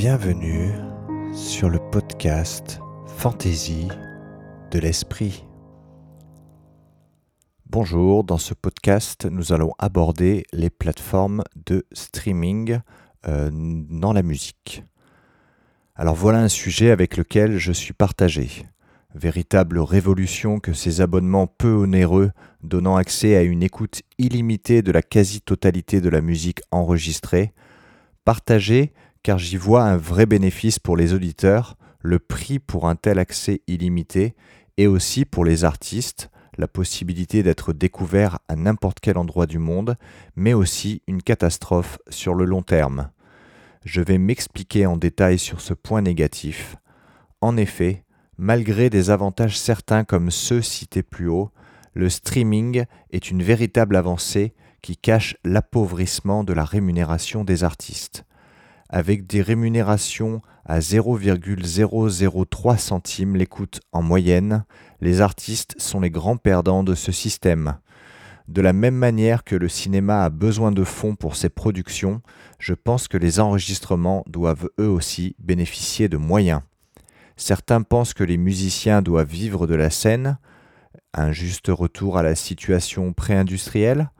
Bienvenue sur le podcast Fantaisie de l'esprit. Bonjour, dans ce podcast, nous allons aborder les plateformes de streaming euh, dans la musique. Alors voilà un sujet avec lequel je suis partagé. Véritable révolution que ces abonnements peu onéreux donnant accès à une écoute illimitée de la quasi-totalité de la musique enregistrée, partagé car j'y vois un vrai bénéfice pour les auditeurs, le prix pour un tel accès illimité, et aussi pour les artistes, la possibilité d'être découvert à n'importe quel endroit du monde, mais aussi une catastrophe sur le long terme. Je vais m'expliquer en détail sur ce point négatif. En effet, malgré des avantages certains comme ceux cités plus haut, le streaming est une véritable avancée qui cache l'appauvrissement de la rémunération des artistes avec des rémunérations à 0,003 centimes l'écoute en moyenne, les artistes sont les grands perdants de ce système. De la même manière que le cinéma a besoin de fonds pour ses productions, je pense que les enregistrements doivent eux aussi bénéficier de moyens. Certains pensent que les musiciens doivent vivre de la scène, un juste retour à la situation pré-industrielle,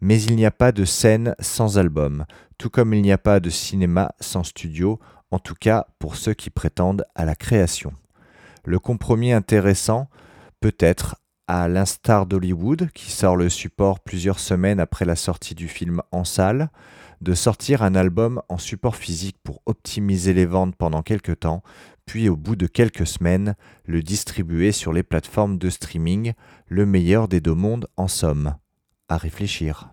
mais il n'y a pas de scène sans album, tout comme il n'y a pas de cinéma sans studio, en tout cas pour ceux qui prétendent à la création. Le compromis intéressant peut être, à l'instar d'Hollywood, qui sort le support plusieurs semaines après la sortie du film en salle, de sortir un album en support physique pour optimiser les ventes pendant quelques temps, puis au bout de quelques semaines, le distribuer sur les plateformes de streaming, le meilleur des deux mondes en somme à réfléchir.